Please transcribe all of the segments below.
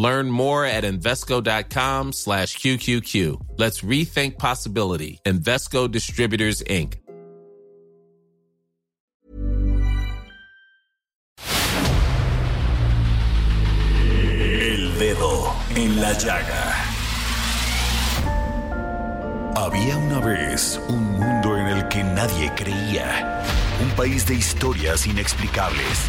Learn more at Invesco.com slash QQQ. Let's rethink possibility. Invesco Distributors, Inc. El dedo en la llaga. Había una vez un mundo en el que nadie creía. Un país de historias inexplicables.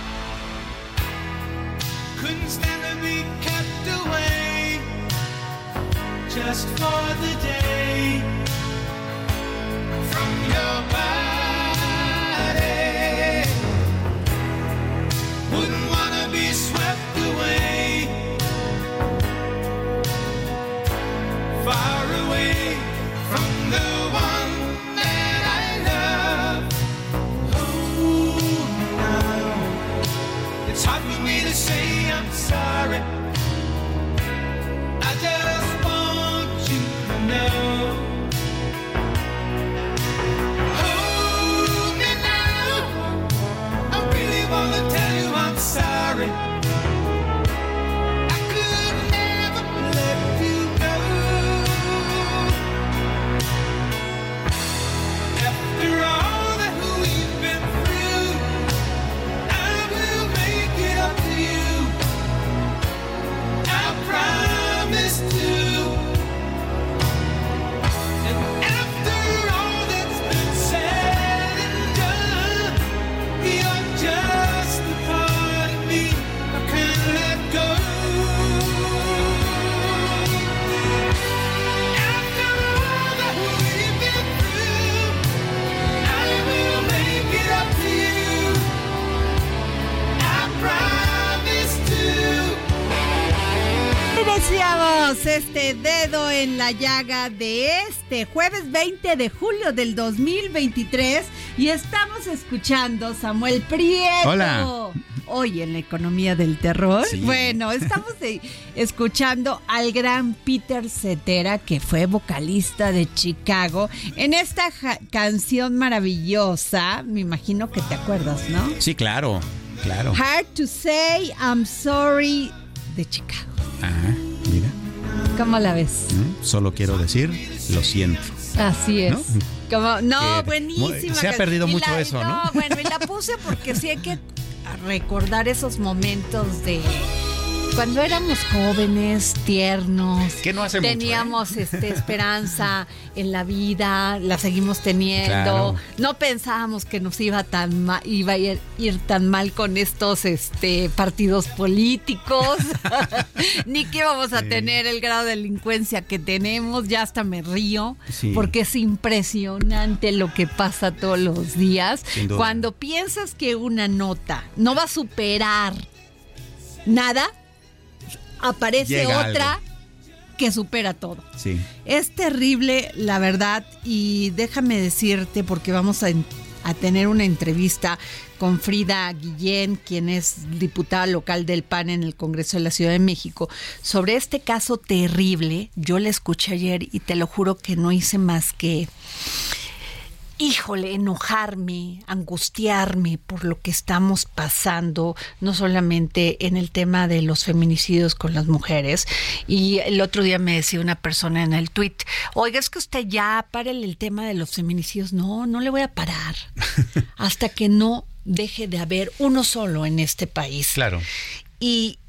Couldn't stand to be kept away just for the day from your body. Wouldn't wanna be swept away la llaga de este jueves 20 de julio del 2023 y estamos escuchando Samuel Prieto. Hola. Hoy en la economía del terror. Sí. Bueno, estamos de- escuchando al gran Peter Cetera, que fue vocalista de Chicago, en esta canción maravillosa. Me imagino que te acuerdas, ¿no? Sí, claro, claro. Hard to say I'm sorry de Chicago. Mira. ¿Cómo la ves? ¿no? Solo quiero decir, lo siento. Así es. ¿No? Como, no, Que buenísima. se ha perdido mucho la- eso, ¿no? No, bueno, y la puse porque sí hay que recordar esos momentos de cuando éramos jóvenes, tiernos. Que no hace mucho, ¿eh? Teníamos este, esperanza en la vida, la seguimos teniendo. Claro. No pensábamos que nos iba tan ma- iba a ir, ir tan mal con estos este, partidos políticos, ni que íbamos a Sí. tener el grado de delincuencia que tenemos. Ya hasta me río, Sí. porque es impresionante lo que pasa todos los días. Cuando piensas que una nota no va a superar nada, aparece Llega otra algo. que supera todo. Sí. Es terrible, la verdad, y déjame decirte, porque vamos a, a tener una entrevista con Frida Guillén, quien es diputada local del PAN en el Congreso de la Ciudad de México, sobre este caso terrible. Yo la escuché ayer y te lo juro que no hice más que híjole, enojarme, angustiarme por lo que estamos pasando, no solamente en el tema de los feminicidios con las mujeres. Y el otro día me decía una persona en el tweet, oiga, es que usted ya párele el tema de los feminicidios. No, no le voy a parar hasta que no deje de haber uno solo en este país. Claro. Y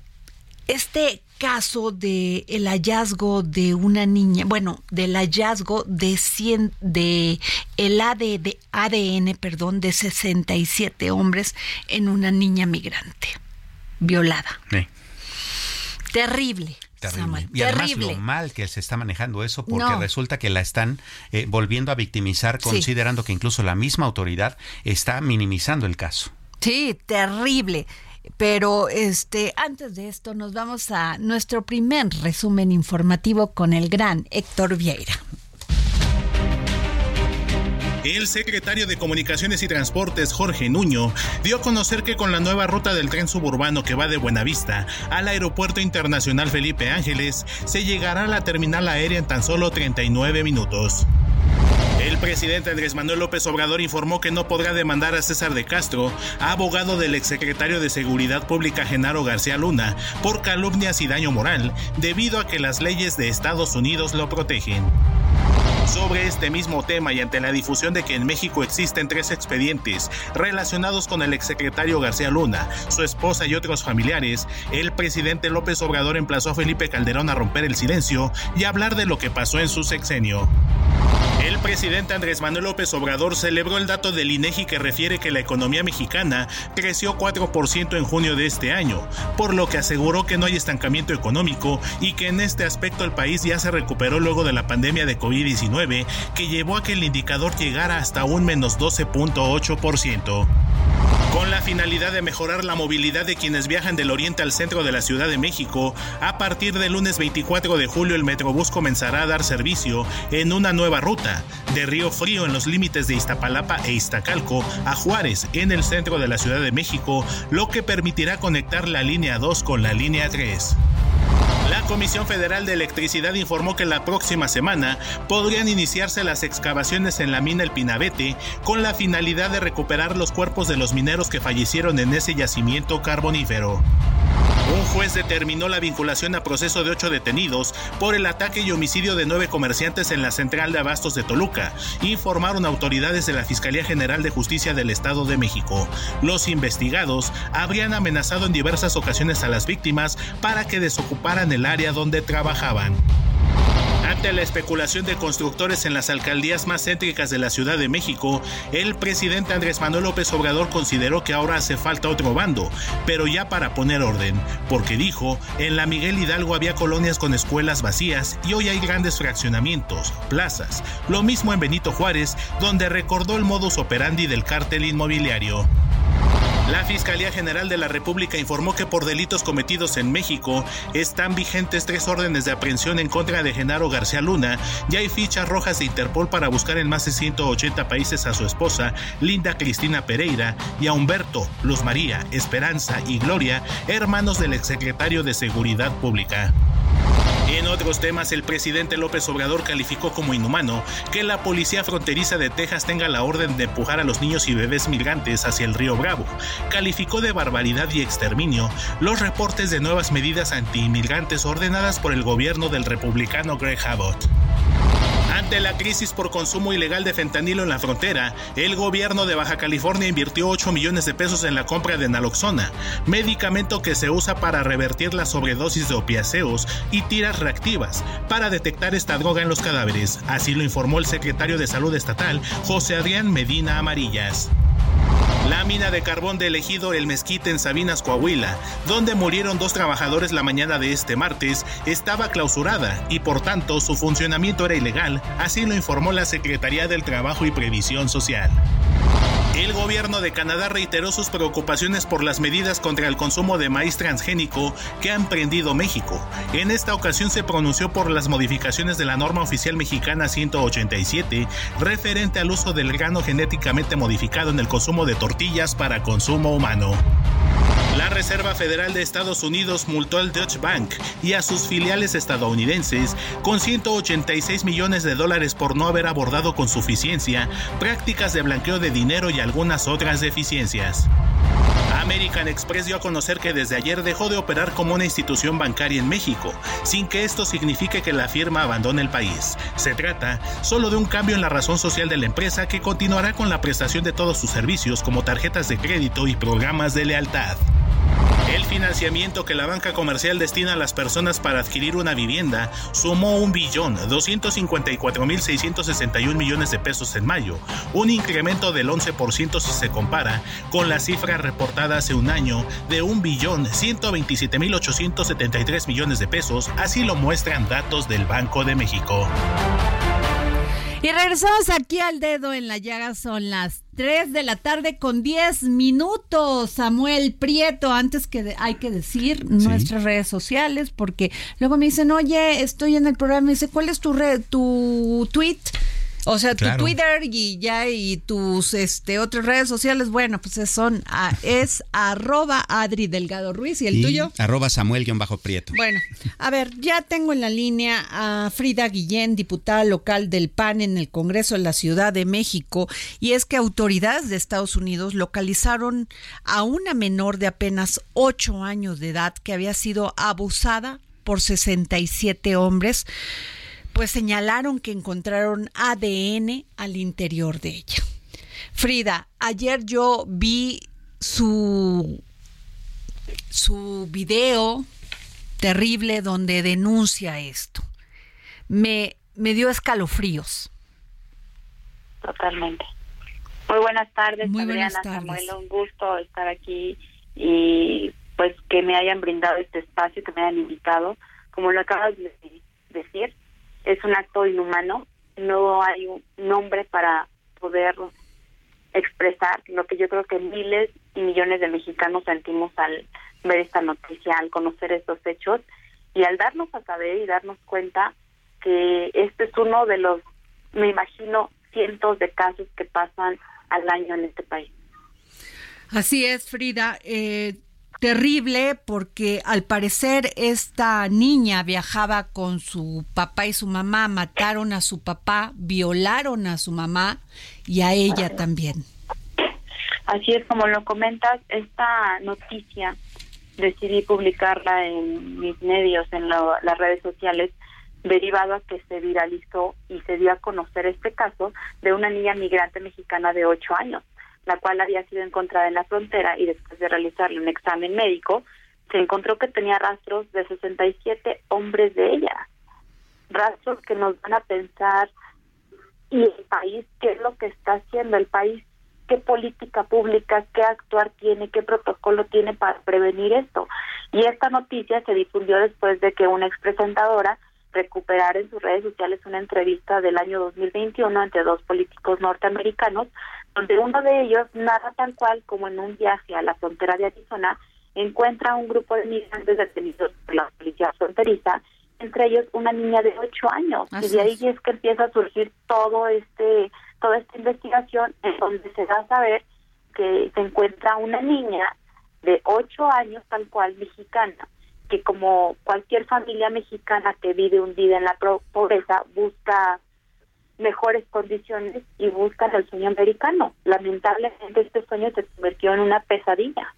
este caso de el hallazgo de una niña, bueno, del hallazgo de 100 de el AD, de ADN, perdón, de 67 hombres en una niña migrante violada. Sí. Terrible. Terrible. Samuel, Y además terrible. lo mal que se está manejando eso, porque No. resulta que la están eh, volviendo a victimizar, Sí. considerando que incluso la misma autoridad está minimizando el caso. Sí, terrible. Pero este, antes de esto nos vamos a nuestro primer resumen informativo con el gran Héctor Vieira. El secretario de Comunicaciones y Transportes, Jorge Nuño, dio a conocer que con la nueva ruta del tren suburbano que va de Buenavista al Aeropuerto Internacional Felipe Ángeles, se llegará a la terminal aérea en tan solo 39 minutos. El presidente Andrés Manuel López Obrador informó que no podrá demandar a César de Castro, abogado del exsecretario de Seguridad Pública Genaro García Luna, por calumnias y daño moral, debido a que las leyes de Estados Unidos lo protegen. Sobre este mismo tema y ante la difusión de que en México existen tres expedientes relacionados con el exsecretario García Luna, su esposa y otros familiares, el presidente López Obrador emplazó a Felipe Calderón a romper el silencio y hablar de lo que pasó en su sexenio. El presidente Andrés Manuel López Obrador celebró el dato del INEGI que refiere que la economía mexicana creció 4% en junio de este año, por lo que aseguró que no hay estancamiento económico y que en este aspecto el país ya se recuperó luego de la pandemia de COVID-19 que llevó a que el indicador llegara hasta un menos 12.8%. Con la finalidad de mejorar la movilidad de quienes viajan del oriente al centro de la Ciudad de México, a partir del lunes 24 de julio el Metrobús comenzará a dar servicio en una nueva ruta, de Río Frío en los límites de Iztapalapa e Iztacalco a Juárez en el centro de la Ciudad de México, lo que permitirá conectar la línea 2 con la línea 3. La Comisión Federal de Electricidad informó que la próxima semana podrían iniciarse las excavaciones en la mina El Pinabete con la finalidad de recuperar los cuerpos de los mineros que fallecieron en ese yacimiento carbonífero. Un juez determinó la vinculación a proceso de ocho detenidos por el ataque y homicidio de nueve comerciantes en la central de abastos de Toluca, informaron autoridades de la Fiscalía General de Justicia del Estado de México. Los investigados habrían amenazado en diversas ocasiones a las víctimas para que desocuparan el área donde trabajaban. Ante la especulación de constructores en las alcaldías más céntricas de la Ciudad de México, el presidente Andrés Manuel López Obrador consideró que ahora hace falta otro bando, pero ya para poner orden, porque dijo, en la Miguel Hidalgo había colonias con escuelas vacías y hoy hay grandes fraccionamientos, plazas, lo mismo en Benito Juárez, donde recordó el modus operandi del cártel inmobiliario. La Fiscalía General de la República informó que por delitos cometidos en México están vigentes tres órdenes de aprehensión en contra de Genaro García Luna y hay fichas rojas de Interpol para buscar en más de 180 países a su esposa, Linda Cristina Pereira, y a Humberto, Luz María, Esperanza y Gloria, hermanos del exsecretario de Seguridad Pública. Otros temas, el presidente López Obrador calificó como inhumano que la policía fronteriza de Texas tenga la orden de empujar a los niños y bebés migrantes hacia el río Bravo. Calificó de barbaridad y exterminio los reportes de nuevas medidas antiinmigrantes ordenadas por el gobierno del republicano Greg Abbott. Ante la crisis por consumo ilegal de fentanilo en la frontera, el gobierno de Baja California invirtió 8 millones de pesos en la compra de naloxona, medicamento que se usa para revertir la sobredosis de opiáceos y tiras reactivas, para detectar esta droga en los cadáveres. Así lo informó el secretario de Salud Estatal, José Adrián Medina Amarillas. La mina de carbón de elegido El Mezquite en Sabinas, Coahuila, donde murieron dos trabajadores la mañana de este martes, estaba clausurada y por tanto su funcionamiento era ilegal, así lo informó la Secretaría del Trabajo y Previsión Social. El gobierno de Canadá reiteró sus preocupaciones por las medidas contra el consumo de maíz transgénico que ha emprendido México. En esta ocasión se pronunció por las modificaciones de la norma oficial mexicana 187 referente al uso del grano genéticamente modificado en el consumo de tortillas para consumo humano. La Reserva Federal de Estados Unidos multó al Deutsche Bank y a sus filiales estadounidenses con 186 millones de dólares por no haber abordado con suficiencia prácticas de blanqueo de dinero y algunas otras deficiencias. American Express dio a conocer que desde ayer dejó de operar como una institución bancaria en México, sin que esto signifique que la firma abandone el país. Se trata solo de un cambio en la razón social de la empresa que continuará con la prestación de todos sus servicios como tarjetas de crédito y programas de lealtad. El financiamiento que la banca comercial destina a las personas para adquirir una vivienda sumó un billón 254 mil 661 millones de pesos en mayo, un incremento del 11% si se compara con la cifra reportada hace un año de un billón 127 mil 873 millones de pesos, así lo muestran datos del Banco de México. Y regresamos aquí al dedo en la llaga, son las 3 de la tarde con 10 minutos. Samuel Prieto, antes que de- hay que decir nuestras redes sociales, porque luego me dicen, oye, estoy en el programa, me dice, ¿cuál es tu red, tu tweet? O sea, Claro. tu Twitter y ya y tus este otras redes sociales, bueno, pues es- son ah, es arroba Adri Delgado Ruiz y el Y tuyo. Arroba Samuel-Prieto. Bueno, a ver, ya tengo en la línea a Frida Guillén, diputada local del PAN en el Congreso de la Ciudad de México, y es que autoridades de Estados Unidos localizaron a una menor de apenas 8 años de edad que había sido abusada por 67 hombres, pues señalaron que encontraron ADN al interior de ella. Frida, ayer yo vi su su video terrible donde denuncia esto. Me, me dio escalofríos. Totalmente. Muy buenas tardes, Muy Adriana, buenas tardes. Samuel, un gusto estar aquí y pues que me hayan brindado este espacio, que me hayan invitado. Como lo acabas de decir, es un acto inhumano, no hay un nombre para poder expresar lo que yo creo que miles y millones de mexicanos sentimos al ver esta noticia, al conocer estos hechos y al darnos a saber y darnos cuenta que este es uno de los, me imagino, cientos de casos que pasan al año en este país. Así es, Frida. Eh, terrible porque al parecer esta niña viajaba con su papá y su mamá, mataron a su papá, violaron a su mamá y a ella también. Así es como lo comentas, esta noticia decidí publicarla en mis medios, en lo- las redes sociales, derivado a que se viralizó y se dio a conocer este caso de una niña migrante mexicana de 8 años, la cual había sido encontrada en la frontera y después de realizarle un examen médico, se encontró que tenía rastros de 67 hombres de ella. Rastros que nos van a pensar y el país qué es lo que está haciendo el país qué política pública qué actuar tiene qué protocolo tiene para prevenir esto y esta noticia se difundió después de que una expresentadora recuperara en sus redes sociales una entrevista del año 2021 entre dos políticos norteamericanos donde uno de ellos narra tal cual como en un viaje a la frontera de Arizona encuentra un grupo de migrantes detenidos por la policía fronteriza entre ellos una niña de ocho años Así y de ahí es. que empieza a surgir todo este toda esta investigación en donde se da a saber que se encuentra una niña de ocho años tal cual mexicana que como cualquier familia mexicana que vive hundida en la pobreza busca mejores condiciones y buscan el sueño americano. Lamentablemente este sueño se convirtió en una pesadilla.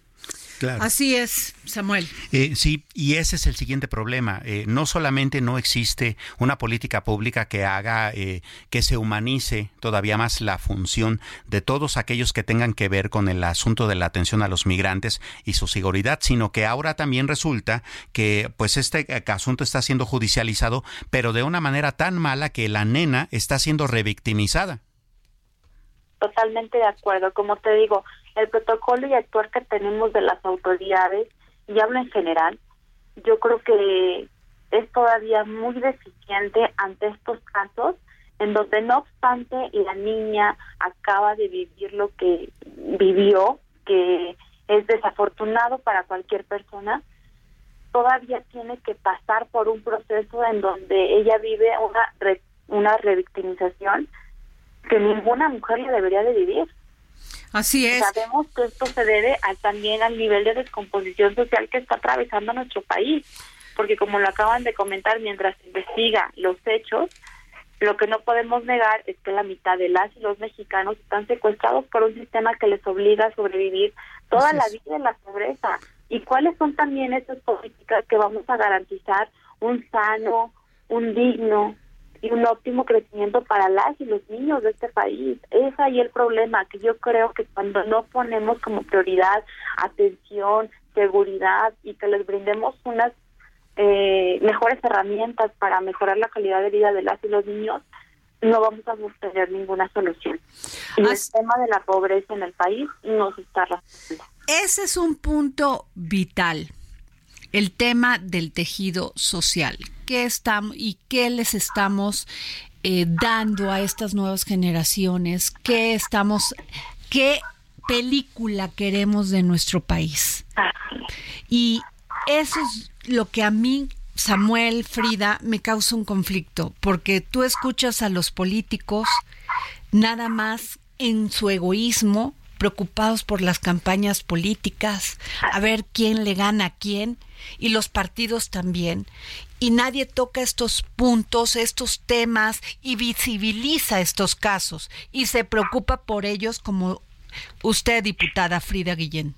Claro. Así es, Samuel. Eh, sí, y ese es el siguiente problema. Eh, no solamente no existe una política pública que haga eh, que se humanice todavía más la función de todos aquellos que tengan que ver con el asunto de la atención a los migrantes y su seguridad, sino que ahora también resulta que pues este asunto está siendo judicializado, pero de una manera tan mala que la nena está siendo revictimizada. Totalmente de acuerdo. Como te digo, el protocolo y actuar que tenemos de las autoridades, y hablo en general, yo creo que es todavía muy deficiente ante estos casos, en donde no obstante la niña acaba de vivir lo que vivió, que es desafortunado para cualquier persona, todavía tiene que pasar por un proceso en donde ella vive una re- una revictimización que ninguna mujer le debería de vivir. Así es. Sabemos que esto se debe a, también al nivel de descomposición social que está atravesando nuestro país, porque como lo acaban de comentar, mientras se investiga los hechos, lo que no podemos negar es que la mitad de las y los mexicanos están secuestrados por un sistema que les obliga a sobrevivir toda Así la vida en la pobreza. ¿Y cuáles son también esas políticas que vamos a garantizar un sano, un digno y un óptimo crecimiento para las y los niños de este país? Es ahí el problema, que yo creo que cuando no ponemos como prioridad atención, seguridad y que les brindemos unas eh, mejores herramientas para mejorar la calidad de vida de las y los niños, no vamos a tener ninguna solución. Y el tema de la pobreza en el país nos está rasgando. Ese es un punto vital, el tema del tejido social. ¿Qué estamos y qué les estamos eh, dando a estas nuevas generaciones? ¿Qué estamos, qué película queremos de nuestro país? Y eso es lo que a mí Samuel, Frida, me causa un conflicto, porque tú escuchas a los políticos nada más en su egoísmo, preocupados por las campañas políticas, a ver quién le gana a quién, y los partidos también. Y nadie toca estos puntos, estos temas, y visibiliza estos casos, y se preocupa por ellos como usted, diputada Frida Guillén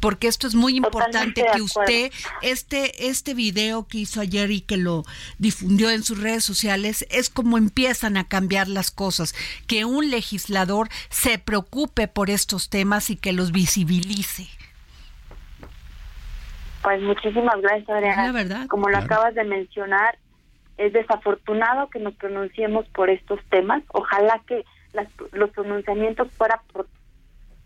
porque esto es muy importante que usted, este, este video que hizo ayer y que lo difundió en sus redes sociales, es como empiezan a cambiar las cosas, que un legislador se preocupe por estos temas y que los visibilice. Pues muchísimas gracias, Adriana. La verdad. Como lo acabas de mencionar, es desafortunado que nos pronunciemos por estos temas. Ojalá que las, los pronunciamientos fueran por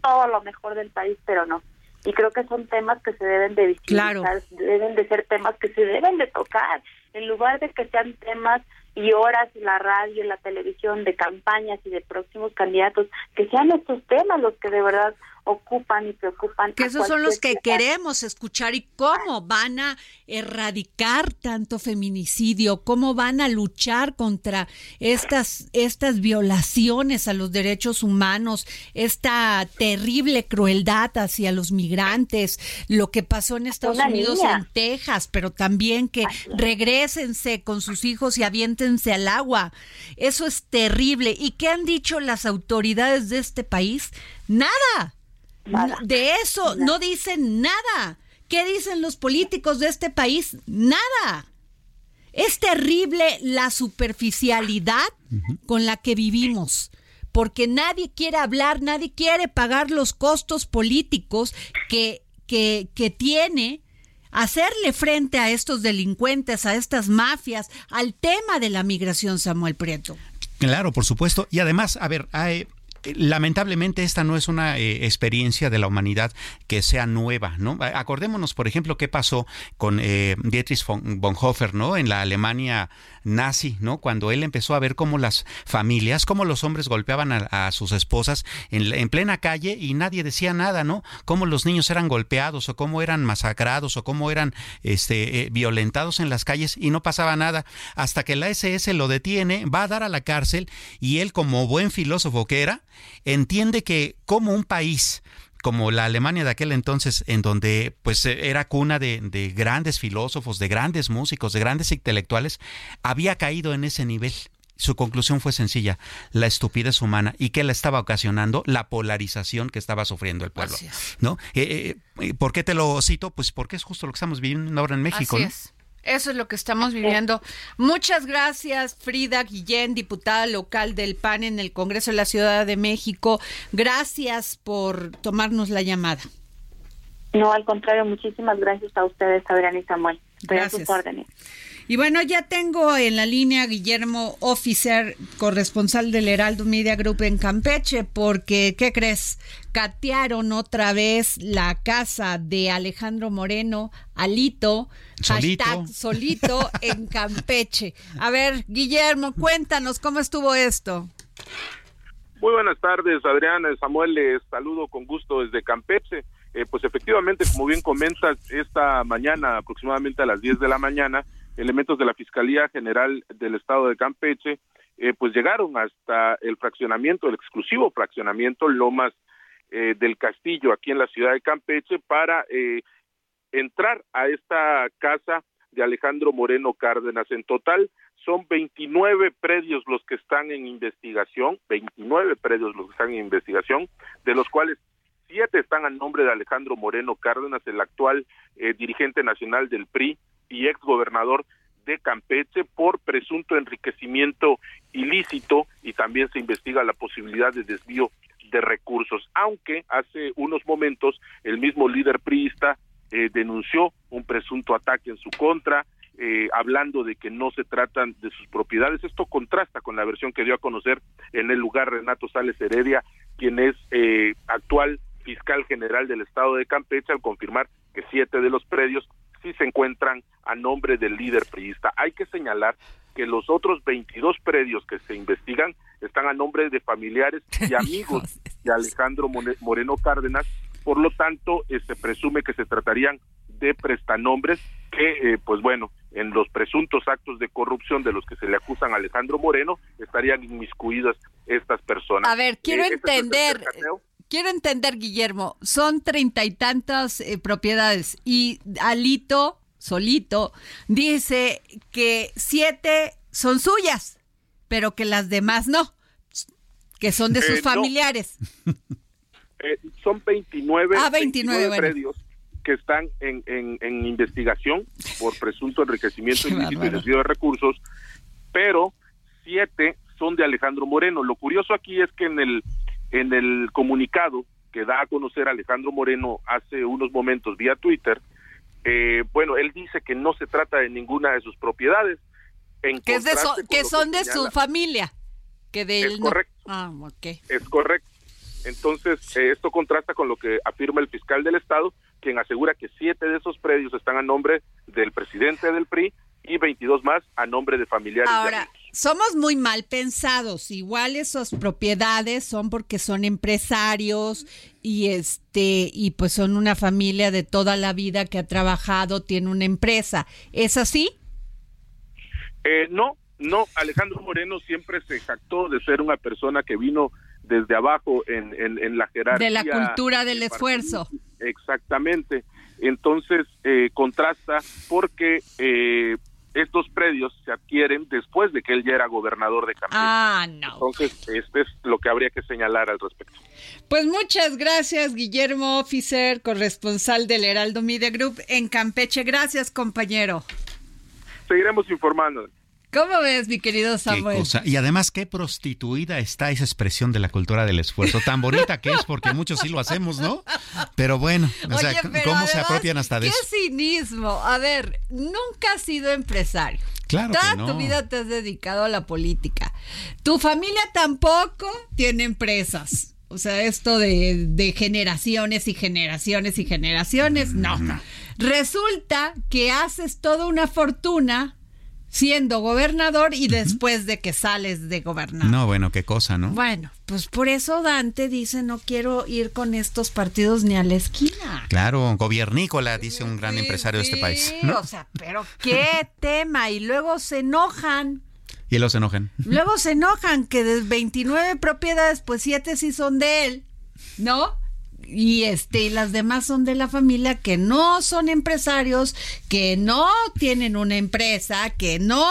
todo lo mejor del país, pero no y creo que son temas que se deben de visibilizar, deben de ser temas que se deben de tocar, en lugar de que sean temas y horas en la radio, en la televisión de campañas y de próximos candidatos, que sean estos temas los que de verdad ocupan y preocupan. Que esos son los que queremos escuchar y cómo van a erradicar tanto feminicidio, cómo van a luchar contra estas, estas violaciones a los derechos humanos, esta terrible crueldad hacia los migrantes, lo que pasó en Estados Unidos, en Texas, pero también que regresense con sus hijos y aviéntense al agua. Eso es terrible. ¿Y qué han dicho las autoridades de este país? Nada. De eso no dicen nada. ¿Qué dicen los políticos de este país? Nada. Es terrible la superficialidad con la que vivimos, porque nadie quiere hablar, nadie quiere pagar los costos políticos que, que, que tiene hacerle frente a estos delincuentes, a estas mafias, al tema de la migración, Samuel Prieto. Claro, por supuesto. Y además, a ver, hay, lamentablemente esta no es una eh, experiencia de la humanidad que sea nueva, ¿no? Acordémonos, por ejemplo, qué pasó con eh, Dietrich von Bonhoeffer, ¿no? En la Alemania nazi, ¿no? Cuando él empezó a ver cómo las familias, cómo los hombres golpeaban a, sus esposas en, plena calle y nadie decía nada, ¿no? Cómo los niños eran golpeados o cómo eran masacrados o cómo eran este, eh, violentados en las calles y no pasaba nada hasta que la SS lo detiene, va a dar a la cárcel y él como buen filósofo que era, entiende que como un país como la Alemania de aquel entonces, en donde pues era cuna de, de, grandes filósofos, de grandes músicos, de grandes intelectuales, había caído en ese nivel. Su conclusión fue sencilla, la estupidez humana. ¿Y qué la estaba ocasionando? La polarización que estaba sufriendo el pueblo. ¿no? Eh, eh, ¿Por qué te lo cito? Pues porque es justo lo que estamos viviendo ahora en México. Así es. Eso es lo que estamos viviendo. Muchas gracias, Frida Guillén, diputada local del PAN en el Congreso de la Ciudad de México. Gracias por tomarnos la llamada. No, al contrario, muchísimas gracias a ustedes, Adrián y Samuel. Gracias. órdenes. Y bueno, ya tengo en la línea a Guillermo Officer, corresponsal del Heraldo Media Group en Campeche, porque, ¿qué crees? Catearon otra vez la casa de Alejandro Moreno, Alito, solito. hashtag solito en Campeche. A ver, Guillermo, cuéntanos cómo estuvo esto. Muy buenas tardes, Adrián. Samuel, les saludo con gusto desde Campeche. Eh, pues efectivamente, como bien comentas, esta mañana, aproximadamente a las 10 de la mañana, elementos de la Fiscalía General del Estado de Campeche, eh, pues llegaron hasta el fraccionamiento, el exclusivo fraccionamiento Lomas eh, del Castillo, aquí en la ciudad de Campeche, para eh, entrar a esta casa de Alejandro Moreno Cárdenas. En total son 29 predios los que están en investigación, 29 predios los que están en investigación, de los cuales siete están a nombre de Alejandro Moreno Cárdenas, el actual dirigente nacional del PRI, y ex gobernador de Campeche por presunto enriquecimiento ilícito y también se investiga la posibilidad de desvío de recursos, aunque hace unos momentos el mismo líder priista eh, denunció un presunto ataque en su contra, eh, hablando de que no se tratan de sus propiedades. Esto contrasta con la versión que dio a conocer en el lugar Renato Sales Heredia, quien es eh, actual fiscal general del estado de Campeche, al confirmar que siete de los predios sí se encuentran a nombre del líder priista. Hay que señalar que los otros 22 predios que se investigan están a nombre de familiares y amigos de Alejandro Moreno Cárdenas, por lo tanto eh, se presume que se tratarían de prestanombres que, pues bueno, en los presuntos actos de corrupción de los que se le acusan a Alejandro Moreno estarían inmiscuidas estas personas. A ver, quiero Eh, este entender. Quiero entender, Guillermo, son treinta y tantas eh, propiedades y Alito, solito, dice que siete son suyas, pero que las demás no, que son de sus Eh, no. familiares. Eh, son 29, Ah, 29, bueno. predios que están en, en, en investigación por presunto enriquecimiento ilícito y desvío de recursos, pero siete son de Alejandro Moreno. Lo curioso aquí es que en el en el comunicado que da a conocer Alejandro Moreno hace unos momentos vía Twitter, eh, bueno, él dice que no se trata de ninguna de sus propiedades. En Que, es de so- que son de su familia, que de Es él no. correcto. Ah, ok. Es correcto. Entonces, eh, esto contrasta con lo que afirma el fiscal del Estado, quien asegura que siete de esos predios están a nombre del presidente del PRI y 22 más a nombre de familiares. Ahora. Somos muy mal pensados. Igual esas propiedades son porque son empresarios y este y pues son una familia de toda la vida que ha trabajado, tiene una empresa. ¿Es así? Eh, no, no, Alejandro Moreno siempre se jactó de ser una persona que vino desde abajo en, en, en la jerarquía. De la cultura del esfuerzo. Exactamente. Entonces, eh, contrasta porque eh, estos predios se adquieren después de que él ya era gobernador de Campeche. Ah, no. Entonces, este es lo que habría que señalar al respecto. Pues muchas gracias, Guillermo Officer, corresponsal del Heraldo Media Group en Campeche. Gracias, compañero. Seguiremos informando. ¿Cómo ves, mi querido Qué Samuel? cosa. Y además, qué prostituida está esa expresión de la cultura del esfuerzo. Tan bonita que es, porque muchos sí lo hacemos, ¿no? Pero bueno, o sea, ¿cómo se apropian hasta de qué eso? cinismo. A ver, nunca has sido empresario. Claro que Toda no. tu vida te has dedicado a la política. Tu familia tampoco tiene empresas. O sea, esto de, de generaciones y generaciones y generaciones, no. Resulta que haces toda una fortuna siendo gobernador y después de que sales de gobernador. No, bueno, qué cosa, ¿no? Bueno, pues por eso Dante dice no quiero ir con estos partidos ni a la esquina. Claro, gobiernícola, dice un gran Sí, empresario de este país. ¿no? O sea, pero qué tema. Y luego se enojan. Y los enojan. Luego se enojan que de 29 propiedades, pues 7 sí son de él, ¿no? Y este, y las demás son de la familia que no son empresarios, que no tienen una empresa, que no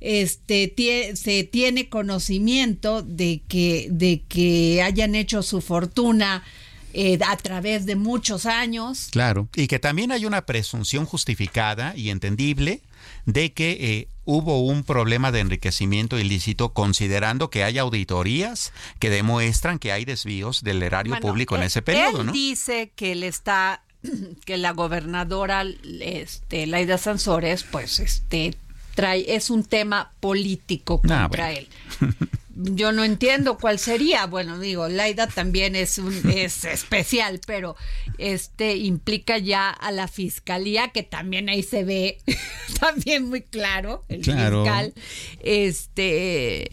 este se tiene conocimiento de que, de que hayan hecho su fortuna eh, a través de muchos años. Claro. Y que también hay una presunción justificada y entendible de que eh, hubo un problema de enriquecimiento ilícito considerando que hay auditorías que demuestran que hay desvíos del erario Bueno, público en él- ese periodo, él ¿no? dice que él está, que la gobernadora, este, Laida Sansores, pues, este, trae, es un tema político Ah, contra bueno. él. Yo no entiendo cuál sería. Bueno, digo, Laida también es un, es especial, pero este implica ya a la fiscalía, que también ahí se ve también muy claro, el Claro. fiscal, este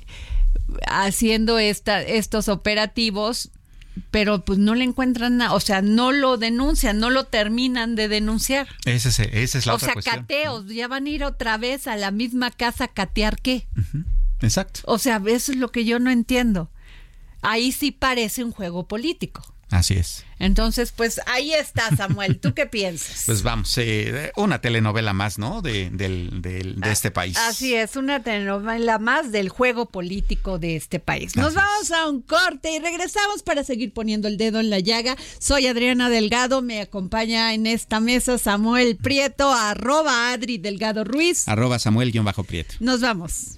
haciendo esta, estos operativos, pero pues no le encuentran nada, o sea, no lo denuncian, no lo terminan de denunciar. Ese es- esa es la o otra sea, cuestión. cateos, ya van a ir otra vez a la misma casa a catear qué. Exacto. O sea, eso es lo que yo no entiendo. Ahí sí parece un juego político. Así es. Entonces, pues ahí está, Samuel. ¿Tú qué piensas? Pues vamos, eh, una telenovela más, ¿no? De, del- del- de este país. Así es, una telenovela más del juego político de este país. Nos Así vamos a un corte y regresamos para seguir poniendo el dedo en la llaga. Soy Adriana Delgado, me acompaña en esta mesa Samuel Prieto, arroba Adri Delgado Ruiz. Arroba Samuel-Prieto. Nos vamos.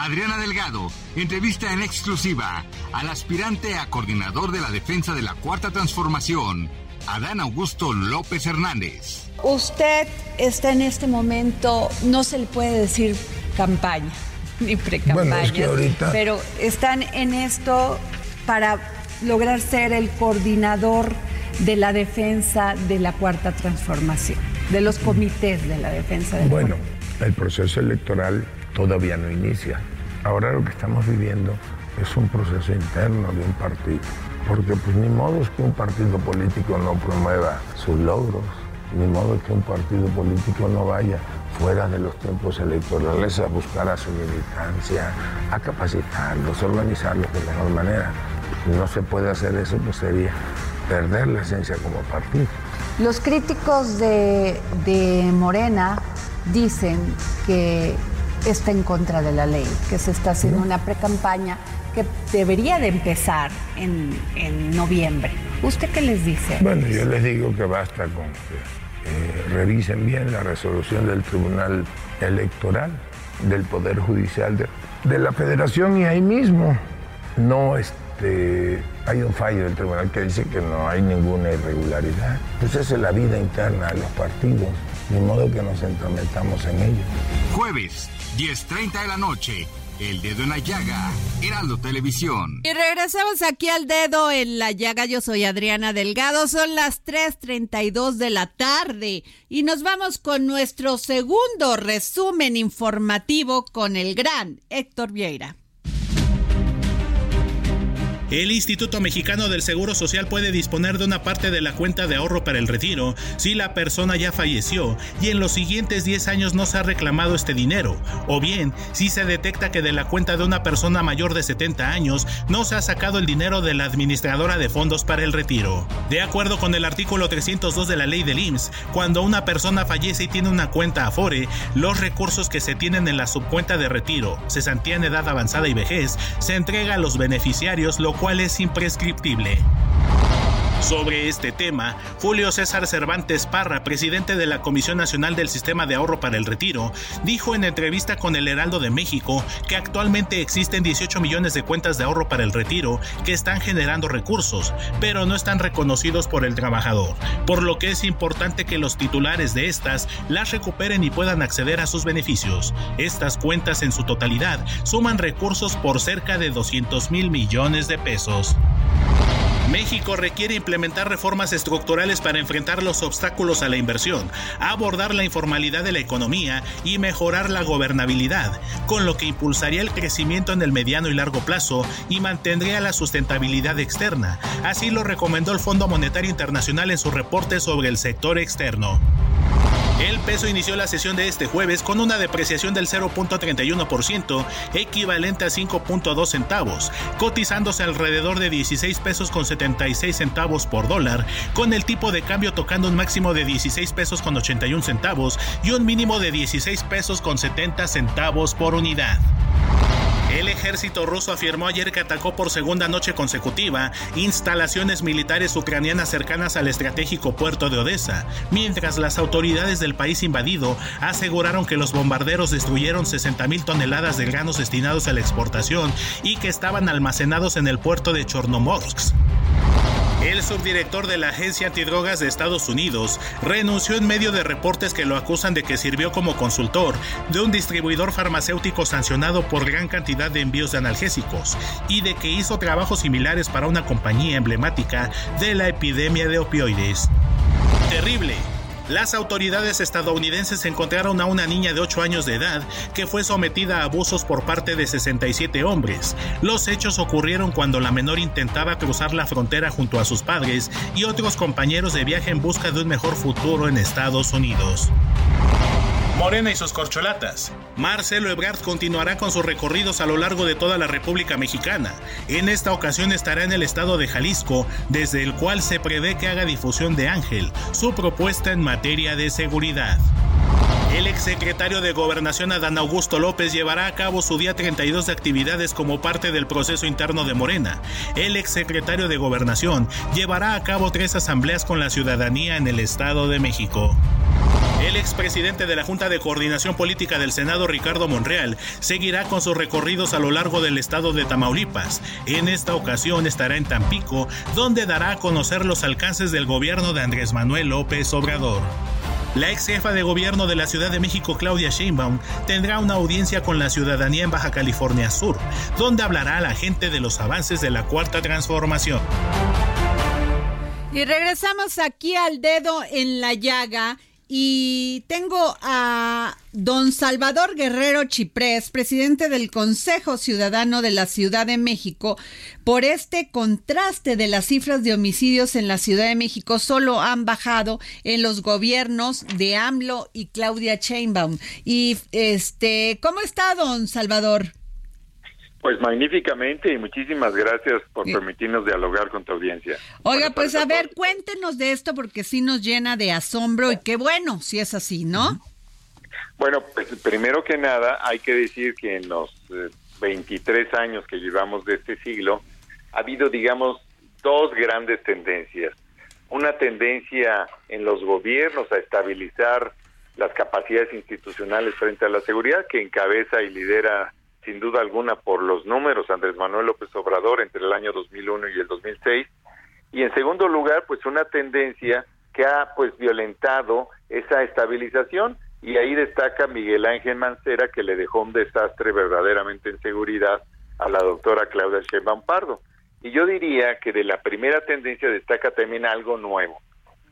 Adriana Delgado entrevista en exclusiva al aspirante a coordinador de la defensa de la Cuarta Transformación, Adán Augusto López Hernández. Usted está en este momento, no se le puede decir campaña ni pre-campaña, Bueno, es que ahorita- pero están en esto para lograr ser el coordinador de la defensa de la cuarta transformación, de los comités de la defensa de la Bueno, el proceso electoral todavía no inicia. Ahora lo que estamos viviendo es un proceso interno de un partido. Porque pues ni modo es que un partido político no promueva sus logros, ni modo es que un partido político no vaya fuera de los tiempos electorales a buscar a su militancia, a capacitarlos, a organizarlos de mejor manera. No se puede hacer eso, pues sería perder la esencia como partido. Los críticos de, de Morena dicen que está en contra de la ley, que se está haciendo una precampaña que debería de empezar en, en noviembre. ¿Usted qué les dice? Bueno, yo les digo que basta con que eh, revisen bien la resolución del Tribunal Electoral, del Poder Judicial de, de la Federación y ahí mismo no este, hay un fallo del tribunal que dice que no hay ninguna irregularidad. Pues esa es la vida interna de los partidos, de modo que nos entrometamos en ello. Jueves, 10.30 de la noche. El dedo en la llaga. Heraldo Televisión. Y regresamos aquí al dedo en la llaga. Yo soy Adriana Delgado. Son las 3:32 de la tarde y nos vamos con nuestro segundo resumen informativo con el gran Héctor Vieira. El Instituto Mexicano del Seguro Social puede disponer de una parte de la cuenta de ahorro para el retiro si la persona ya falleció y en los siguientes 10 años no se ha reclamado este dinero, o bien si se detecta que de la cuenta de una persona mayor de 70 años no se ha sacado el dinero de la administradora de fondos para el retiro. De acuerdo con el artículo 302 de la ley del IMSS, cuando una persona fallece y tiene una cuenta Afore, los recursos que se tienen en la subcuenta de retiro, cesantía en edad avanzada y vejez, se entrega a los beneficiarios, lo cual es imprescriptible. Sobre este tema, Julio César Cervantes Parra, presidente de la Comisión Nacional del Sistema de Ahorro para el Retiro, dijo en entrevista con el Heraldo de México que actualmente existen 18 millones de cuentas de ahorro para el retiro que están generando recursos, pero no están reconocidos por el trabajador, por lo que es importante que los titulares de estas las recuperen y puedan acceder a sus beneficios. Estas cuentas en su totalidad suman recursos por cerca de 200 mil millones de pesos. México requiere implementar reformas estructurales para enfrentar los obstáculos a la inversión, abordar la informalidad de la economía y mejorar la gobernabilidad, con lo que impulsaría el crecimiento en el mediano y largo plazo y mantendría la sustentabilidad externa. Así lo recomendó el Fondo Monetario Internacional en su reporte sobre el sector externo. El peso inició la sesión de este jueves con una depreciación del 0.31%, equivalente a 5.2 centavos, cotizándose alrededor de 16 pesos con 76 centavos por dólar, con el tipo de cambio tocando un máximo de 16 pesos con 81 centavos y un mínimo de 16 pesos con 70 centavos por unidad. El ejército ruso afirmó ayer que atacó por segunda noche consecutiva instalaciones militares ucranianas cercanas al estratégico puerto de Odessa, mientras las autoridades del país invadido aseguraron que los bombarderos destruyeron 60.000 toneladas de granos destinados a la exportación y que estaban almacenados en el puerto de Chornomorsk. El subdirector de la Agencia Antidrogas de Estados Unidos renunció en medio de reportes que lo acusan de que sirvió como consultor de un distribuidor farmacéutico sancionado por gran cantidad de envíos de analgésicos y de que hizo trabajos similares para una compañía emblemática de la epidemia de opioides. Terrible. Las autoridades estadounidenses encontraron a una niña de 8 años de edad que fue sometida a abusos por parte de 67 hombres. Los hechos ocurrieron cuando la menor intentaba cruzar la frontera junto a sus padres y otros compañeros de viaje en busca de un mejor futuro en Estados Unidos. Morena y sus corcholatas. Marcelo Ebrard continuará con sus recorridos a lo largo de toda la República Mexicana. En esta ocasión estará en el estado de Jalisco, desde el cual se prevé que haga difusión de Ángel, su propuesta en materia de seguridad. El exsecretario de Gobernación Adán Augusto López llevará a cabo su día 32 de actividades como parte del proceso interno de Morena. El exsecretario de Gobernación llevará a cabo tres asambleas con la ciudadanía en el Estado de México. El expresidente de la Junta de Coordinación Política del Senado, Ricardo Monreal, seguirá con sus recorridos a lo largo del estado de Tamaulipas. En esta ocasión estará en Tampico, donde dará a conocer los alcances del gobierno de Andrés Manuel López Obrador. La ex jefa de gobierno de la Ciudad de México, Claudia Sheinbaum, tendrá una audiencia con la ciudadanía en Baja California Sur, donde hablará a la gente de los avances de la Cuarta Transformación. Y regresamos aquí al dedo en la llaga y tengo a don Salvador Guerrero Chiprés, presidente del Consejo Ciudadano de la Ciudad de México, por este contraste de las cifras de homicidios en la Ciudad de México solo han bajado en los gobiernos de AMLO y Claudia Sheinbaum. Y este, ¿cómo está don Salvador? Pues magníficamente y muchísimas gracias por permitirnos dialogar con tu audiencia. Oiga, pues a ver, cuéntenos de esto porque sí nos llena de asombro y qué bueno si es así, ¿no? Bueno, pues primero que nada hay que decir que en los eh, 23 años que llevamos de este siglo ha habido, digamos, dos grandes tendencias. Una tendencia en los gobiernos a estabilizar las capacidades institucionales frente a la seguridad que encabeza y lidera sin duda alguna por los números Andrés Manuel López Obrador entre el año 2001 y el 2006 y en segundo lugar pues una tendencia que ha pues violentado esa estabilización. Y ahí destaca Miguel Ángel Mancera que le dejó un desastre verdaderamente en seguridad a la doctora Claudia Sheinbaum Pardo. Y yo diría que de la primera tendencia destaca también algo nuevo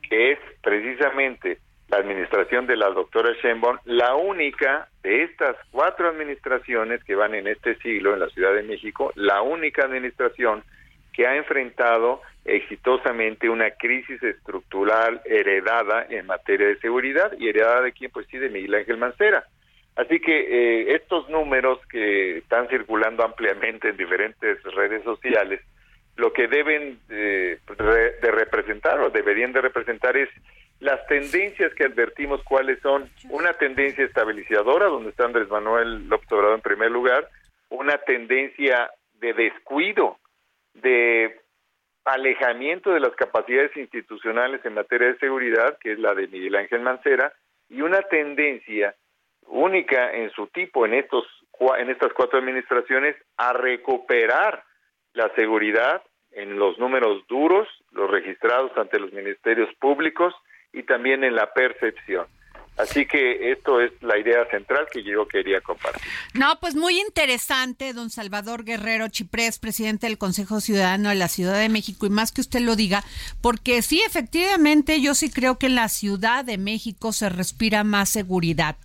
que es precisamente la administración de la doctora Sheinbaum, la única de estas cuatro administraciones que van en este siglo en la Ciudad de México, la única administración que ha enfrentado exitosamente una crisis estructural heredada en materia de seguridad y heredada de quién, pues sí, de Miguel Ángel Mancera. Así que eh, estos números que están circulando ampliamente en diferentes redes sociales, lo que deben eh, de representar o deberían de representar es las tendencias que advertimos cuáles son. Una tendencia estabilizadora donde está Andrés Manuel López Obrador en primer lugar, una tendencia de descuido, de alejamiento de las capacidades institucionales en materia de seguridad, que es la de Miguel Ángel Mancera, y una tendencia única en su tipo en estos en estas cuatro administraciones a recuperar la seguridad en los números duros, los registrados ante los ministerios públicos y también en la percepción. Así que esto es la idea central que yo quería compartir. No, pues muy interesante, don Salvador Guerrero Chiprés, presidente del Consejo Ciudadano de la Ciudad de México, y más que usted lo diga, porque sí, efectivamente, yo sí creo que en la Ciudad de México se respira más seguridad.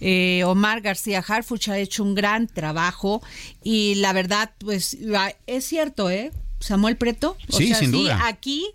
Eh, Omar García Harfuch ha hecho un gran trabajo y la verdad, pues es cierto, ¿eh? Samuel Preto. sí, sin duda. Aquí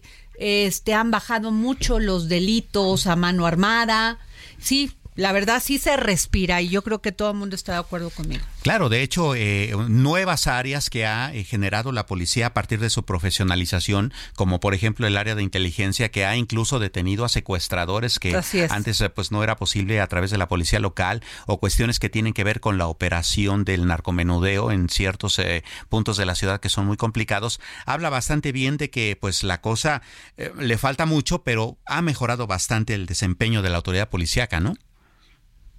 este han bajado mucho los delitos a mano armada. Sí, la verdad sí se respira y yo creo que todo el mundo está de acuerdo conmigo. Claro, de hecho, eh, nuevas áreas que ha eh, generado la policía a partir de su profesionalización, como por ejemplo el área de inteligencia que ha incluso detenido a secuestradores que antes eh, pues no era posible a través de la policía local o cuestiones que tienen que ver con la operación del narcomenudeo en ciertos eh, puntos de la ciudad que son muy complicados. Habla bastante bien de que pues la cosa eh, le falta mucho, pero ha mejorado bastante el desempeño de la autoridad policíaca, ¿no?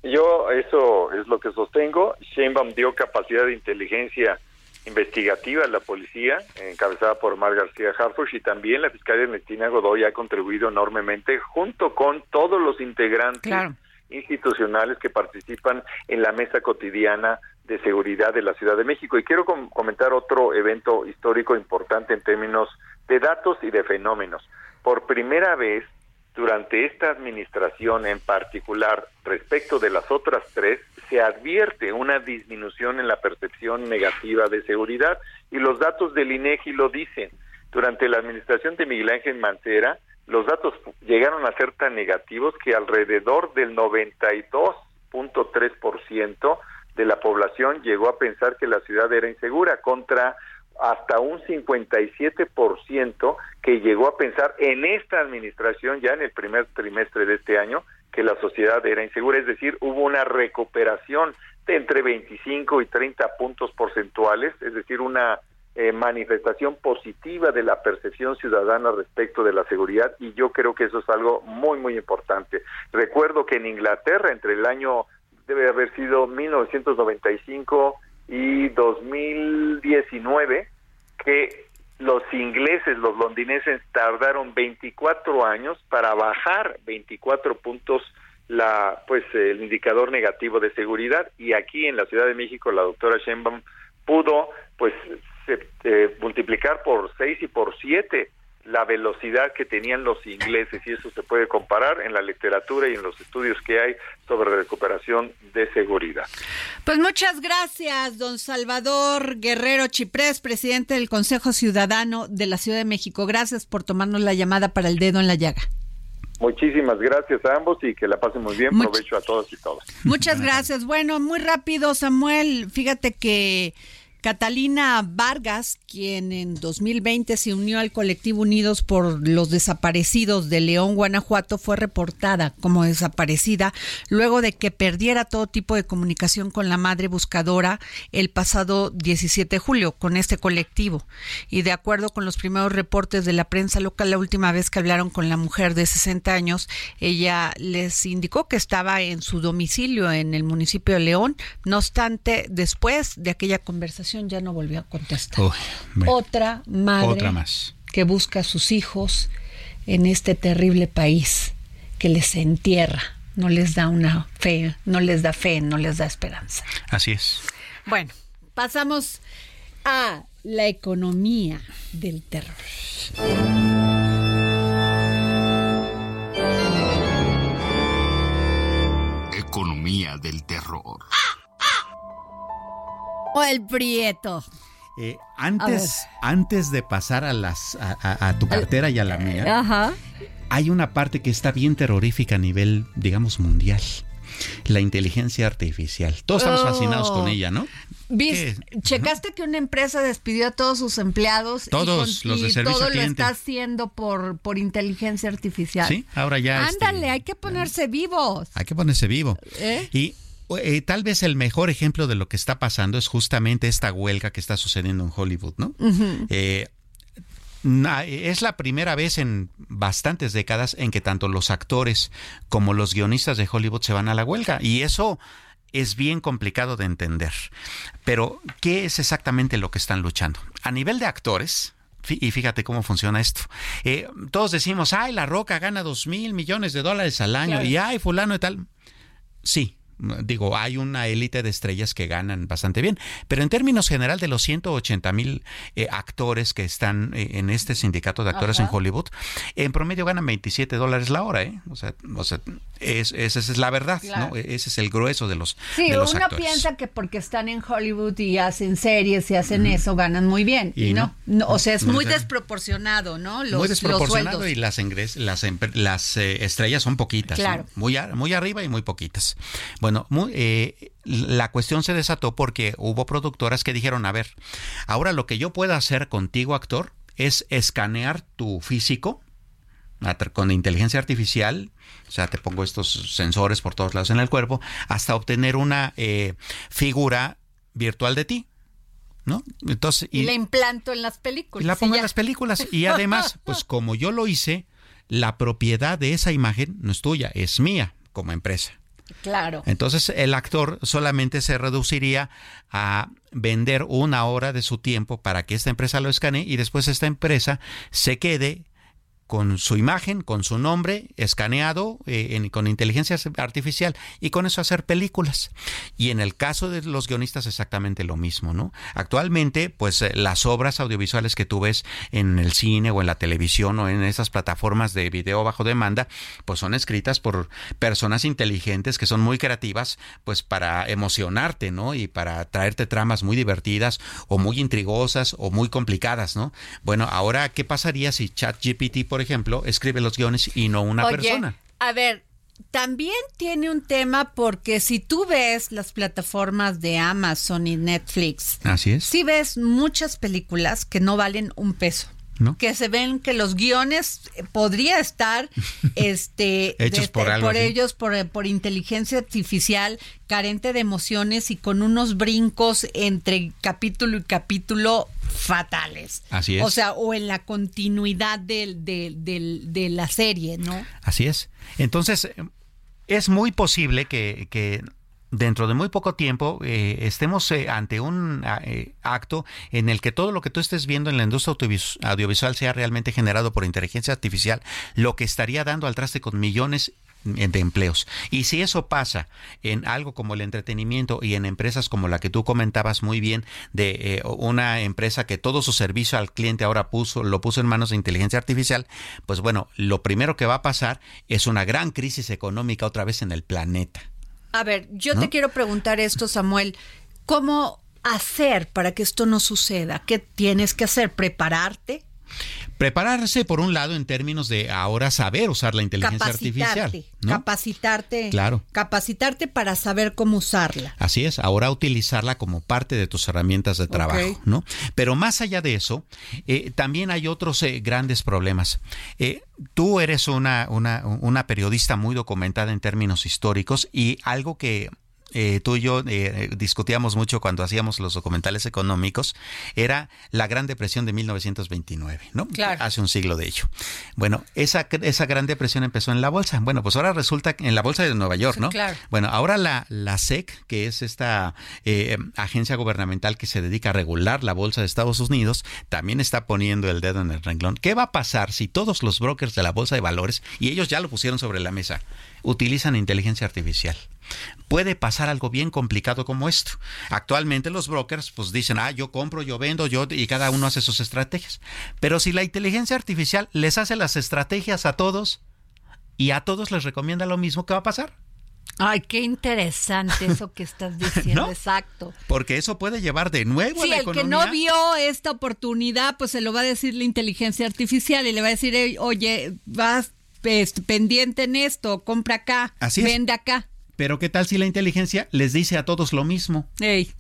Yo eso es lo que sostengo. Sheinbaum dio capacidad de inteligencia investigativa a la policía, encabezada por Mar García Harfush, y también la fiscalía Ernestina Godoy ha contribuido enormemente, junto con todos los integrantes Claro. institucionales que participan en la mesa cotidiana de seguridad de la Ciudad de México. Y quiero com- comentar otro evento histórico importante en términos de datos y de fenómenos. Por primera vez, durante esta administración en particular, respecto de las otras tres, se advierte una disminución en la percepción negativa de seguridad y los datos del INEGI lo dicen. Durante la administración de Miguel Ángel Mancera, los datos llegaron a ser tan negativos que alrededor del 92.3% de la población llegó a pensar que la ciudad era insegura contra hasta un 57% que llegó a pensar en esta administración ya en el primer trimestre de este año que la sociedad era insegura, es decir, hubo una recuperación de entre 25 y 30 puntos porcentuales, es decir, una eh, manifestación positiva de la percepción ciudadana respecto de la seguridad y yo creo que eso es algo muy muy importante. Recuerdo que en Inglaterra entre el año debe haber sido 1995 y 2019 que los ingleses, los londinenses tardaron 24 años para bajar 24 puntos la pues el indicador negativo de seguridad. Y aquí en la Ciudad de México la doctora Sheinbaum pudo pues se- eh, multiplicar por 6 y por 7 la velocidad que tenían los ingleses y eso se puede comparar en la literatura y en los estudios que hay sobre recuperación de seguridad. Pues muchas gracias, don Salvador Guerrero Chiprés, presidente del Consejo Ciudadano de la Ciudad de México. Gracias por tomarnos la llamada para el dedo en la llaga. Muchísimas gracias a ambos y que la pasen muy bien. Much- Provecho a todos y todas. Muchas gracias. Bueno, muy rápido, Samuel. Fíjate que Catalina Vargas, quien en 2020 se unió al colectivo Unidos por los Desaparecidos de León, Guanajuato, fue reportada como desaparecida luego de que perdiera todo tipo de comunicación con la madre buscadora el pasado 17 de julio con este colectivo. Y de acuerdo con los primeros reportes de la prensa local, la última vez que hablaron con la mujer de 60 años, ella les indicó que estaba en su domicilio en el municipio de León. No obstante, después de aquella conversación ya no volvió a contestar. Uy, bueno. Otra madre Otra más. que busca a sus hijos en este terrible país que les entierra, no les da una fe, no les da fe, no les da esperanza. Así es. Bueno, pasamos a la economía del terror. Economía del terror. O el prieto. Eh, antes, antes de pasar a las a, a- a tu cartera y a la mía, Ajá. hay una parte que está bien terrorífica a nivel, digamos, mundial. La inteligencia artificial. Todos estamos Oh. fascinados con ella, ¿no? ¿Viste? ¿Checaste que una empresa despidió a todos sus empleados? y Todos los de y servicio todo cliente. lo está haciendo por, por inteligencia artificial. Sí, ahora ya. este, Ándale, hay que ponerse vivos. hay que ponerse vivo. ¿Eh? Y eh, tal vez el mejor ejemplo de lo que está pasando es justamente esta huelga que está sucediendo en Hollywood, ¿no? Eh, es la primera vez en bastantes décadas en que tanto los actores como los guionistas de Hollywood se van a la huelga. Y eso es bien complicado de entender. Pero, ¿qué es exactamente lo que están luchando? A nivel de actores, y fíjate cómo funciona esto. Eh, todos decimos, ay, La Roca gana dos mil millones de dólares al año, Claro. y ay, fulano y tal. Sí, digo, hay una élite de estrellas que ganan bastante bien, pero en términos general de los 180 mil eh, actores que están eh, en este sindicato de actores en Hollywood, en promedio ganan 27 dólares la hora, ¿eh? O sea, o sea es, esa es la verdad, ¿no? Ese es el grueso de los, Sí, de los uno actores. piensa que porque están en Hollywood y hacen series y hacen eso, ganan muy bien. Y, Y no. no. No, O sea, es muy desproporcionado, ¿no? Los, muy desproporcionado y las ingres- las, las eh, estrellas son poquitas, ¿no? Claro. muy, a- muy arriba y muy poquitas. Bueno, muy, eh, la cuestión se desató porque hubo productoras que dijeron, a ver, ahora lo que yo puedo hacer contigo, actor, es escanear tu físico con inteligencia artificial, o sea, te pongo estos sensores por todos lados en el cuerpo, hasta obtener una eh, figura virtual de ti, ¿no? Entonces, Y, la implanto en las películas. y la y pongo en las películas. Y además, pues como yo lo hice, la propiedad de esa imagen no es tuya, es mía como empresa. Claro. Entonces el actor solamente se reduciría a vender una hora de su tiempo para que esta empresa lo escanee y después esta empresa se quede con su imagen, con su nombre escaneado eh, en- con inteligencia artificial y con eso hacer películas. Y en el caso de los guionistas exactamente lo mismo, ¿no? Actualmente, pues eh, las obras audiovisuales que tú ves en el cine o en la televisión o en esas plataformas de video bajo demanda, pues son escritas por personas inteligentes que son muy creativas, pues para emocionarte, ¿no? Y para traerte tramas muy divertidas o muy intrigosas o muy complicadas, ¿no? Bueno, ahora, ¿qué pasaría si ChatGPT, por ejemplo, escribe los guiones y no una Oye, persona? A ver, también tiene un tema porque si tú ves las plataformas de Amazon y Netflix, Así es. sí ves muchas películas que no valen un peso. ¿No? Que se ven que los guiones eh, podría estar este Hechos por algo así. ellos por, por inteligencia artificial carente de emociones y con unos brincos entre capítulo y capítulo fatales. Así es. O sea, o en la continuidad del, del- del- de la serie, ¿no? Así es. Entonces, eh, es muy posible que, que dentro de muy poco tiempo eh, estemos eh, ante un ah, eh, acto en el que todo lo que tú estés viendo en la industria audiovisual sea realmente generado por inteligencia artificial, lo que estaría dando al traste con millones de empleos. Y si eso pasa en algo como el entretenimiento y en empresas como la que tú comentabas muy bien de eh, una empresa que todo su servicio al cliente ahora puso lo puso en manos de inteligencia artificial, pues bueno, lo primero que va a pasar es una gran crisis económica otra vez en el planeta. A ver, yo ¿No? te quiero preguntar esto, Samuel. ¿Cómo hacer para que esto no suceda? ¿Qué tienes que hacer? ¿Prepararte? Prepararse por un lado en términos de ahora saber usar la inteligencia artificial, Capacitarte. ¿no? Capacitarte. Claro. Capacitarte para saber cómo usarla. Así es, ahora utilizarla como parte de tus herramientas de trabajo. ¿no? Pero más allá de eso, eh, también hay otros eh, grandes problemas. Eh, tú eres una, una, una periodista muy documentada en términos históricos y algo que eh, tú y yo eh, discutíamos mucho cuando hacíamos los documentales económicos era la Gran Depresión de 1929, ¿no? Claro. Hace un siglo de ello. Bueno, esa, esa Gran Depresión empezó en la bolsa. Bueno, pues ahora resulta que en la bolsa de Nueva York, ¿no? claro. Bueno, ahora la, la SEC, que es esta eh, agencia gubernamental que se dedica a regular la bolsa de Estados Unidos, también está poniendo el dedo en el renglón. ¿Qué va a pasar si todos los brokers de la bolsa de valores, y ellos ya lo pusieron sobre la mesa, utilizan inteligencia artificial? Puede pasar algo bien complicado como esto. Actualmente los brokers pues dicen, ah, yo compro, yo vendo, yo y cada uno hace sus estrategias. Pero si la inteligencia artificial les hace las estrategias a todos y a todos les recomienda lo mismo, ¿qué va a pasar? Ay, qué interesante eso que estás diciendo, ¿No? exacto. Porque eso puede llevar de nuevo a Sí, la el economía. que no vio esta oportunidad, pues se lo va a decir la inteligencia artificial y le va a decir, "Ey, oye, vas este, pendiente en esto, compra acá, Así es. vende acá. Pero ¿qué tal si la inteligencia les dice a todos lo mismo? Ey.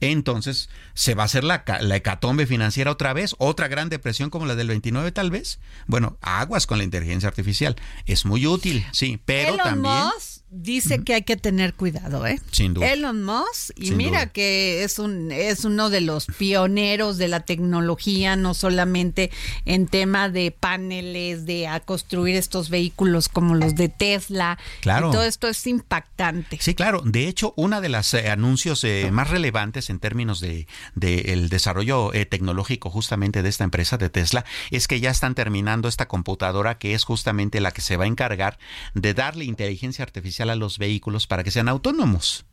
Entonces, ¿se va a hacer la, la hecatombe financiera otra vez? ¿Otra gran depresión como la del 29 tal vez? Bueno, aguas con la inteligencia artificial. Es muy útil, sí, pero Elon también... Musk dice que hay que tener cuidado, ¿eh? Sin duda. Elon Musk, y Sin mira duda. que es un es uno de los pioneros de la tecnología, no solamente en tema de paneles, de a construir estos vehículos como los de Tesla. Claro. Y todo esto es impactante. Sí, claro. De hecho, uno de los anuncios eh, más relevantes en términos de, de el desarrollo eh, tecnológico justamente de esta empresa de Tesla es que ya están terminando esta computadora que es justamente la que se va a encargar de darle inteligencia artificial a los vehículos para que sean autónomos.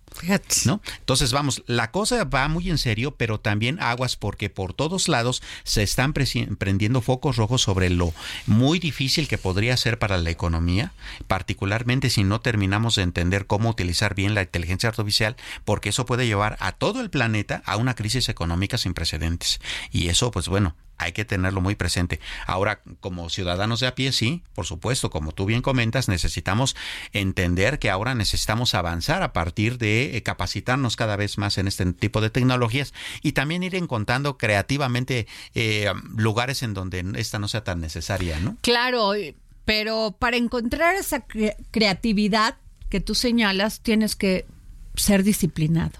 ¿No? Entonces, vamos, la cosa va muy en serio, pero también aguas porque por todos lados se están prendiendo focos rojos sobre lo muy difícil que podría ser para la economía, particularmente si no terminamos de entender cómo utilizar bien la inteligencia artificial, porque eso puede llevar a todo el planeta a una crisis económica sin precedentes. Y eso, pues bueno, hay que tenerlo muy presente. Ahora, como ciudadanos de a pie, sí, por supuesto, como tú bien comentas, necesitamos entender que ahora necesitamos avanzar a partir de eh, capacitarnos cada vez más en este tipo de tecnologías y también ir encontrando creativamente eh, lugares en donde esta no sea tan necesaria, ¿no? Claro, pero para encontrar esa creatividad que tú señalas, tienes que ser disciplinado.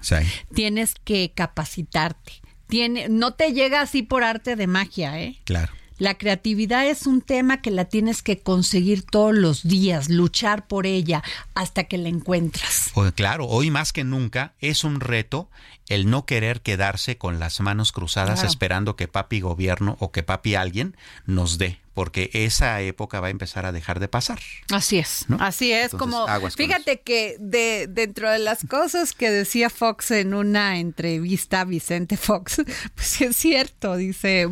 Sí. Tienes que capacitarte tiene, no te llega así por arte de magia, ¿eh? Claro. La creatividad es un tema que la tienes que conseguir todos los días, luchar por ella hasta que la encuentras. Pues claro, hoy más que nunca es un reto el no querer quedarse con las manos cruzadas esperando que papi gobierno o que papi alguien nos dé porque esa época va a empezar a dejar de pasar. Así es, así es, como fíjate que de dentro de las cosas que decía Fox en una entrevista, Vicente Fox, pues es cierto, dice,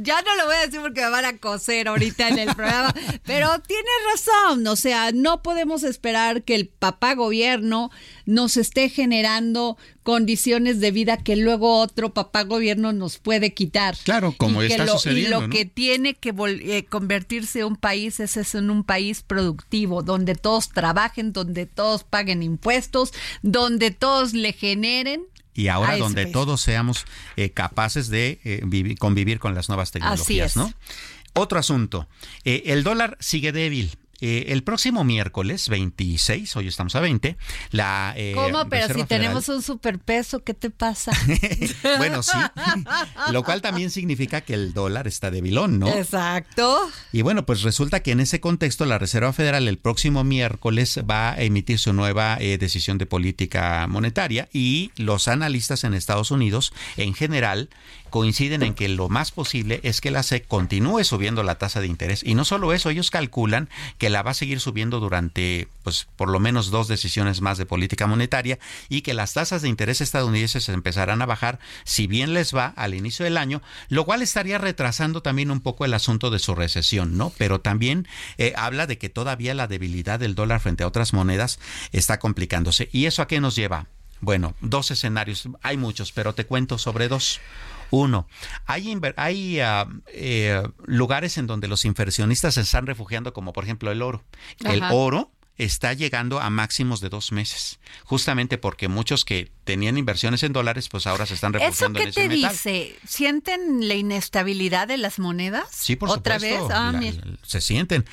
ya no lo voy a decir porque me van a coser ahorita en el programa, pero tiene razón, o sea, no podemos esperar que el papá gobierno nos esté generando condiciones de vida que luego otro papá gobierno nos puede quitar. Claro, como está lo, sucediendo. Y lo que tiene que eh, convertirse un país es, es en un país productivo, donde todos trabajen, donde todos paguen impuestos, donde todos le generen y ahora donde todos seamos eh, capaces de eh, convivir con las nuevas tecnologías, ¿no? Otro asunto, el dólar sigue débil. Eh, el próximo miércoles 26, hoy estamos a 20, la... Eh, ¿Cómo? Pero si tenemos un superpeso, ¿qué te pasa? bueno, sí. Lo cual también significa que el dólar está debilón, ¿no? Exacto. Y bueno, pues resulta que en ese contexto la Reserva Federal el próximo miércoles va a emitir su nueva eh, decisión de política monetaria y los analistas en Estados Unidos en general coinciden en que lo más posible es que la SEC continúe subiendo la tasa de interés. Y no solo eso, ellos calculan que la va a seguir subiendo durante, pues, por lo menos dos decisiones más de política monetaria y que las tasas de interés estadounidenses empezarán a bajar, si bien les va al inicio del año, lo cual estaría retrasando también un poco el asunto de su recesión, ¿no? Pero también eh, habla de que todavía la debilidad del dólar frente a otras monedas está complicándose. ¿Y eso a qué nos lleva? Bueno, dos escenarios, hay muchos, pero te cuento sobre dos. Uno, hay, hay eh, lugares en donde los inversionistas se están refugiando, como por ejemplo el oro. El oro está llegando a máximos de dos meses, justamente porque muchos que tenían inversiones en dólares, pues ahora se están refugiando ¿Eso qué te dice? ¿Sienten la inestabilidad de las monedas? Sí, por ¿Otra supuesto. vez? Ah, se sienten.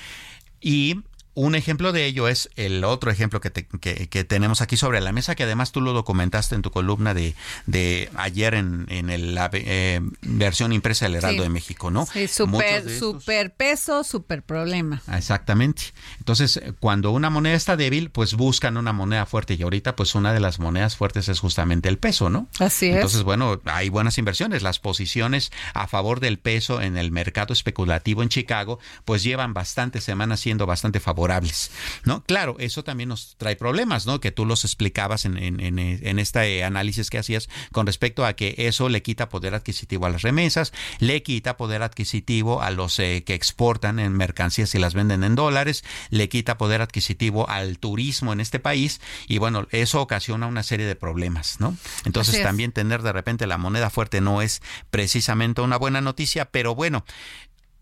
Y un ejemplo de ello es el otro ejemplo que, que, tenemos aquí sobre la mesa, que además tú lo documentaste en tu columna de, de ayer en, en la eh, versión impresa del Heraldo de México, ¿no? Sí, super, super peso, super problema. Exactamente. Entonces, cuando una moneda está débil, pues buscan una moneda fuerte y ahorita pues una de las monedas fuertes es justamente el peso, ¿no? Así es. Entonces, bueno, hay buenas inversiones. Las posiciones a favor del peso en el mercado especulativo en Chicago, pues llevan bastantes semanas siendo bastante favorables ¿no? Claro, eso también nos trae problemas, ¿no? Que tú los explicabas en, en, este análisis que hacías con respecto a que eso le quita poder adquisitivo a las remesas, le quita poder adquisitivo a los eh, que exportan en mercancías y las venden en dólares, le quita poder adquisitivo al turismo en este país y bueno, eso ocasiona una serie de problemas, ¿no? Entonces también tener de repente la moneda fuerte no es precisamente una buena noticia, pero bueno,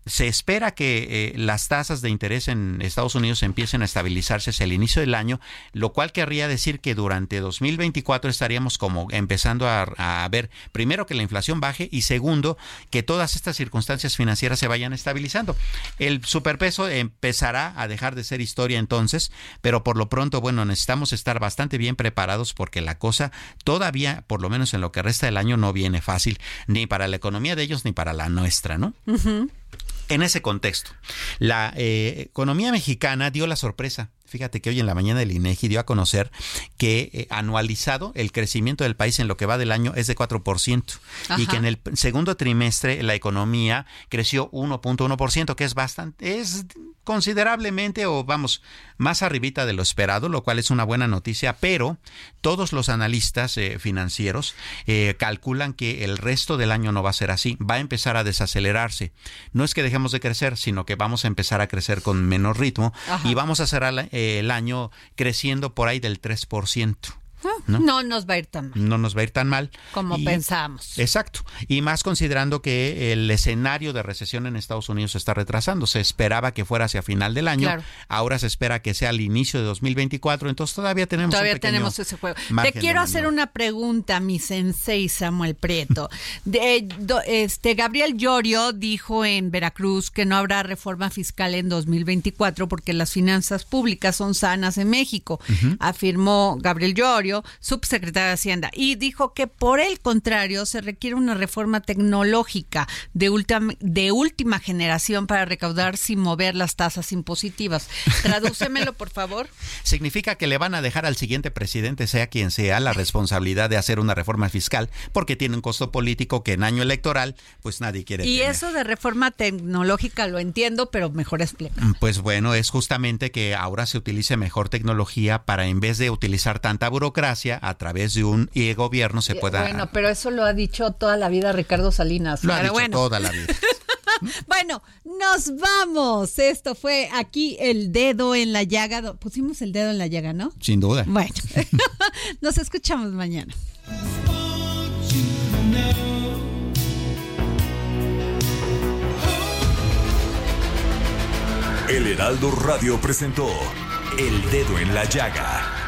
se espera que eh, las tasas de interés en Estados Unidos empiecen a estabilizarse hacia el inicio del año, lo cual querría decir que durante 2024 estaríamos como empezando a, ver, primero, que la inflación baje y segundo, que todas estas circunstancias financieras se vayan estabilizando. El superpeso empezará a dejar de ser historia entonces, pero por lo pronto, bueno, necesitamos estar bastante bien preparados porque la cosa todavía, por lo menos en lo que resta del año, no viene fácil, ni para la economía de ellos ni para la nuestra, ¿no? En ese contexto, la eh, economía mexicana dio la sorpresa. Fíjate que hoy en la mañana el INEGI dio a conocer que eh, anualizado el crecimiento del país en lo que va del año es de 4% y que en el segundo trimestre la economía creció 1.1%, que es bastante es considerablemente o vamos más arribita de lo esperado, lo cual es una buena noticia, pero todos los analistas eh, financieros eh, calculan que el resto del año no va a ser así, va a empezar a desacelerarse. No es que dejemos de crecer, sino que vamos a empezar a crecer con menor ritmo y vamos a cerrar eh, el año creciendo por ahí del 3%. ¿No? nos va a ir tan mal. No nos va a ir tan mal. Como pensamos. Exacto. Y más considerando que el escenario de recesión en Estados Unidos se está retrasando. Se esperaba que fuera hacia final del año. Ahora se espera que sea al inicio de 2024. Entonces todavía tenemos Todavía tenemos ese juego. Te quiero hacer una pregunta, mi sensei Samuel Prieto. De, este, Gabriel Llorio dijo en Veracruz que no habrá reforma fiscal en 2024 porque las finanzas públicas son sanas en México. Afirmó Gabriel Llorio subsecretario de Hacienda, y dijo que por el contrario se requiere una reforma tecnológica de, de última generación para recaudar sin mover las tasas impositivas. Tradúcemelo, por favor. Significa que le van a dejar al siguiente presidente, sea quien sea, la responsabilidad de hacer una reforma fiscal, porque tiene un costo político que en año electoral, pues nadie quiere. Y eso de reforma tecnológica lo entiendo, pero mejor explica. Pues bueno, es justamente que ahora se utilice mejor tecnología para en vez de utilizar tanta burocracia, a través de un gobierno se pueda... Bueno, pero eso lo ha dicho toda la vida Ricardo Salinas. Lo ha dicho toda la vida. bueno, nos vamos. Esto fue aquí el dedo en la llaga. Pusimos el dedo en la llaga, ¿no? Sin duda. Bueno, nos escuchamos mañana. El Heraldo Radio presentó El Dedo en la Llaga